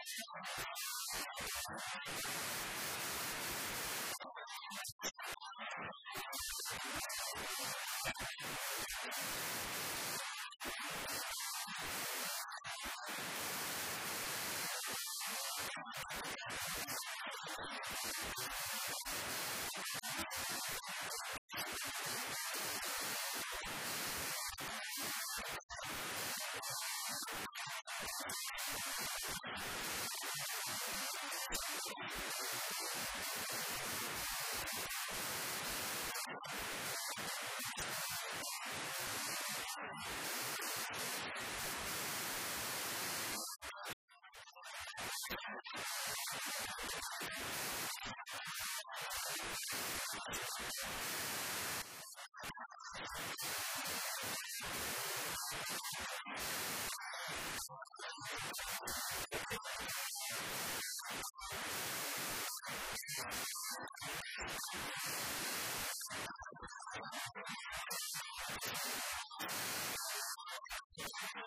you そして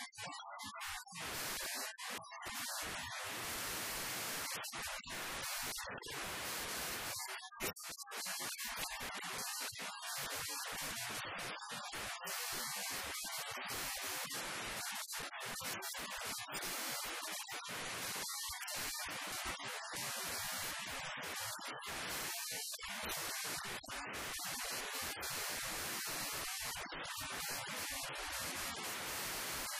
東京海上日動の雨量はありません。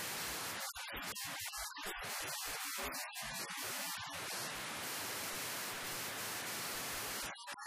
フフフフ。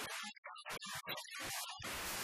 I'm going to go ahead and do that.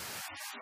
よし!